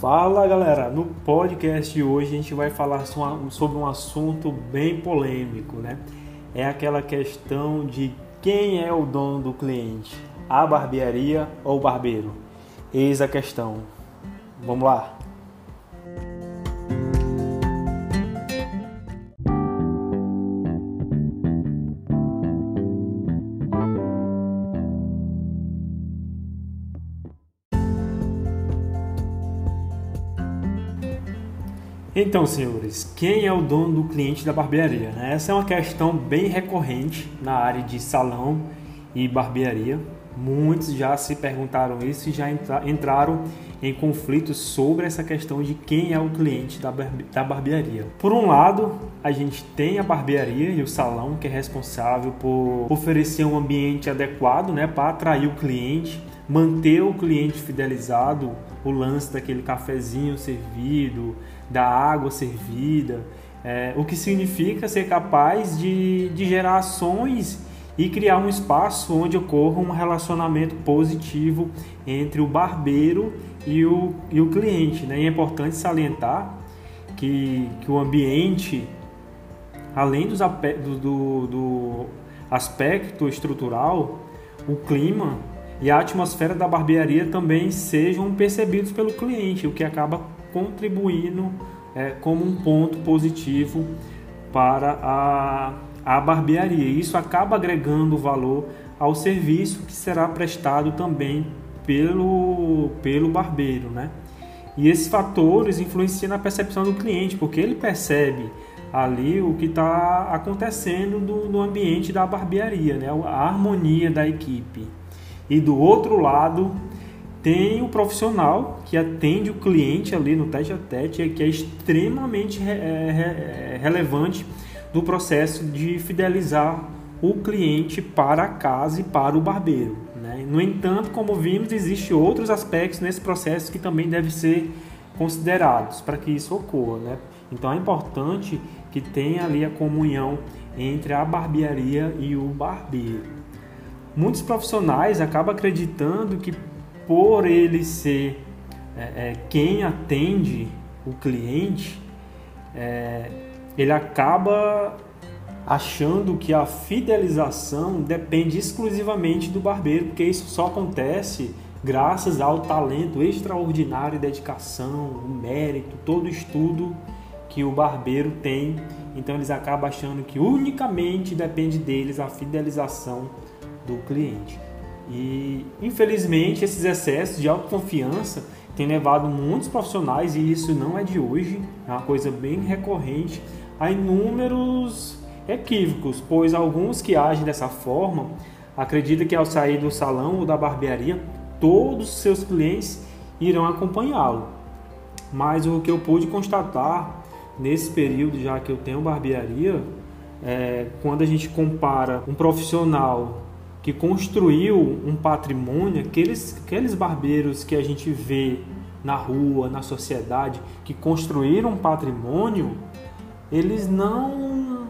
Fala galera, no podcast de hoje a gente vai falar sobre um assunto bem polêmico, né? É aquela questão de quem é o dono do cliente, a barbearia ou o barbeiro? Eis a questão. Vamos lá. Então, senhores, quem é o dono do cliente da barbearia? Né? Essa é uma questão bem recorrente na área de salão e barbearia. Muitos já se perguntaram isso e já entraram em conflitos sobre essa questão de quem é o cliente da, da barbearia. Por um lado, a gente tem a barbearia e o salão que é responsável por oferecer um ambiente adequado né, para atrair o cliente, manter o cliente fidelizado, o lance daquele cafezinho servido, da água servida, é, o que significa ser capaz de, de gerar ações e criar um espaço onde ocorra um relacionamento positivo entre o barbeiro e o, e o cliente. Né? E é importante salientar que, que o ambiente, além dos, do, do, do aspecto estrutural, o clima e a atmosfera da barbearia também sejam percebidos pelo cliente, o que acaba contribuindo é, como um ponto positivo para a, a barbearia. Isso acaba agregando valor ao serviço que será prestado também pelo, pelo barbeiro, né? E esses fatores influenciam na percepção do cliente, porque ele percebe ali o que está acontecendo no, no ambiente da barbearia, né? a harmonia da equipe. E do outro lado, tem o profissional que atende o cliente ali no tete a tete, que é extremamente re, é, é, relevante do processo de fidelizar o cliente para a casa e para o barbeiro. Né? No entanto, como vimos, existem outros aspectos nesse processo que também devem ser considerados para que isso ocorra. Né? Então é importante que tenha ali a comunhão entre a barbearia e o barbeiro. Muitos profissionais acabam acreditando que por ele ser é, é, quem atende o cliente, é, ele acaba achando que a fidelização depende exclusivamente do barbeiro, porque isso só acontece graças ao talento extraordinário dedicação, o mérito, todo o estudo que o barbeiro tem. Então eles acabam achando que unicamente depende deles a fidelização do cliente. E infelizmente esses excessos de autoconfiança têm levado muitos profissionais, e isso não é de hoje, é uma coisa bem recorrente, a inúmeros equívocos, pois alguns que agem dessa forma acreditam que ao sair do salão ou da barbearia, todos os seus clientes irão acompanhá-lo. Mas o que eu pude constatar nesse período, já que eu tenho barbearia, é, quando a gente compara um profissional que construiu um patrimônio, aqueles, aqueles barbeiros que a gente vê na rua, na sociedade, que construíram um patrimônio, eles não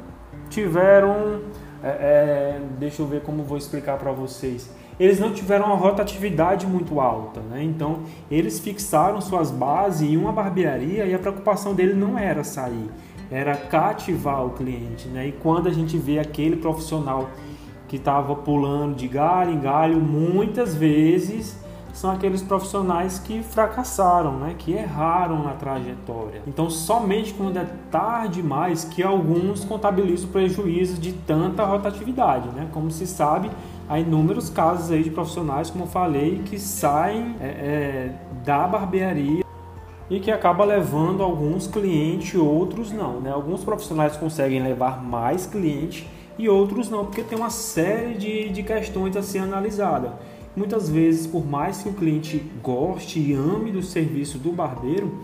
tiveram. É, é, deixa eu ver como vou explicar para vocês. Eles não tiveram uma rotatividade muito alta, né? Então eles fixaram suas bases em uma barbearia e a preocupação dele não era sair, era cativar o cliente, né? E quando a gente vê aquele profissional que estava pulando de galho em galho, muitas vezes são aqueles profissionais que fracassaram, né? que erraram na trajetória. Então, somente quando é tarde demais que alguns contabilizam prejuízo de tanta rotatividade. Né? Como se sabe, há inúmeros casos aí de profissionais, como eu falei, que saem é, é, da barbearia e que acaba levando alguns clientes, outros não. Né? Alguns profissionais conseguem levar mais clientes e outros não, porque tem uma série de, de questões a ser analisada. Muitas vezes, por mais que o cliente goste e ame do serviço do barbeiro,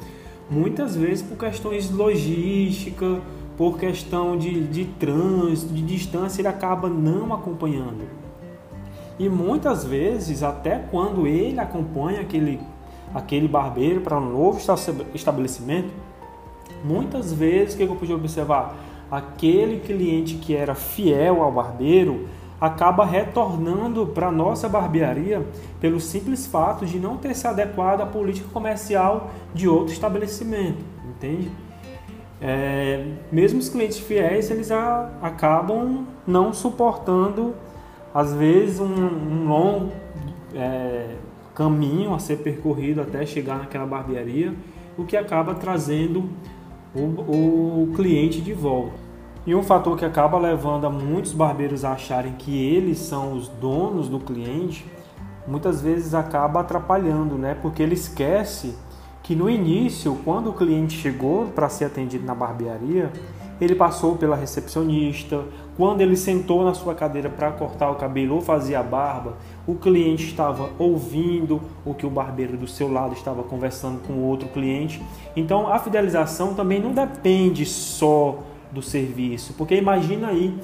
muitas vezes por questões logística, por questão de, de trânsito, de distância, ele acaba não acompanhando. E muitas vezes, até quando ele acompanha aquele, aquele barbeiro para um novo estabelecimento, muitas vezes o que eu pude observar? Aquele cliente que era fiel ao barbeiro acaba retornando para a nossa barbearia pelo simples fato de não ter se adequado à política comercial de outro estabelecimento, entende? É, mesmo os clientes fiéis, eles a, acabam não suportando, às vezes, um, um longo é, caminho a ser percorrido até chegar naquela barbearia, o que acaba trazendo o, o cliente de volta. E um fator que acaba levando a muitos barbeiros a acharem que eles são os donos do cliente, muitas vezes acaba atrapalhando, né? Porque ele esquece que no início, quando o cliente chegou para ser atendido na barbearia, ele passou pela recepcionista, quando ele sentou na sua cadeira para cortar o cabelo ou fazer a barba, o cliente estava ouvindo o que o barbeiro do seu lado estava conversando com outro cliente. Então, a fidelização também não depende só do serviço. Porque imagina aí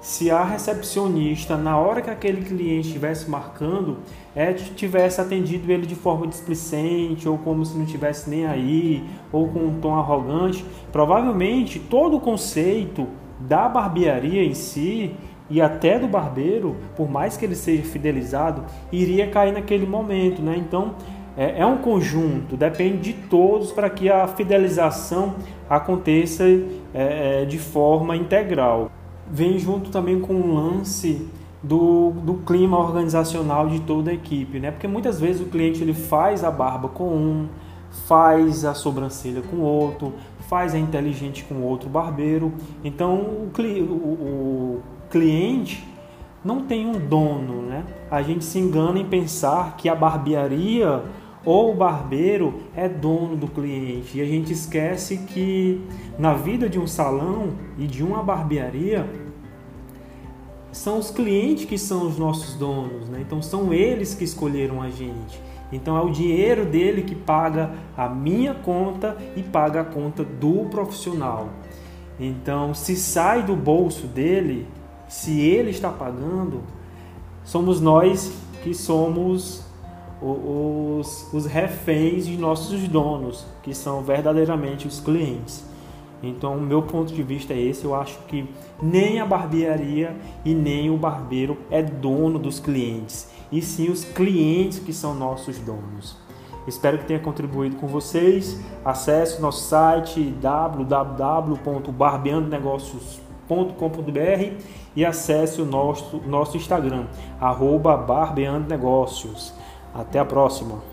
se a recepcionista, na hora que aquele cliente estivesse marcando, é, tivesse atendido ele de forma displicente, ou como se não tivesse nem aí, ou com um tom arrogante, provavelmente todo o conceito da barbearia em si e até do barbeiro, por mais que ele seja fidelizado, iria cair naquele momento, né? Então é, é um conjunto, depende de todos para que a fidelização aconteça é, é, de forma integral. Vem junto também com o lance do, do clima organizacional de toda a equipe, né? Porque muitas vezes o cliente ele faz a barba com um, faz a sobrancelha com outro, faz a inteligente com outro barbeiro. Então o, o, o cliente não tem um dono, né? A gente se engana em pensar que a barbearia ou o barbeiro é dono do cliente e a gente esquece que na vida de um salão e de uma barbearia são os clientes que são os nossos donos, né? Então são eles que escolheram a gente. Então é o dinheiro dele que paga a minha conta e paga a conta do profissional. Então, se sai do bolso dele, se ele está pagando, somos nós que somos os, os reféns de nossos donos, que são verdadeiramente os clientes. Então, o meu ponto de vista é esse. Eu acho que nem a barbearia e nem o barbeiro é dono dos clientes, e sim os clientes que são nossos donos. Espero que tenha contribuído com vocês. Acesse nosso site www.barbeandonegócios.com.br e acesse o nosso, nosso Instagram, arroba barbeandonegócios. Até a próxima!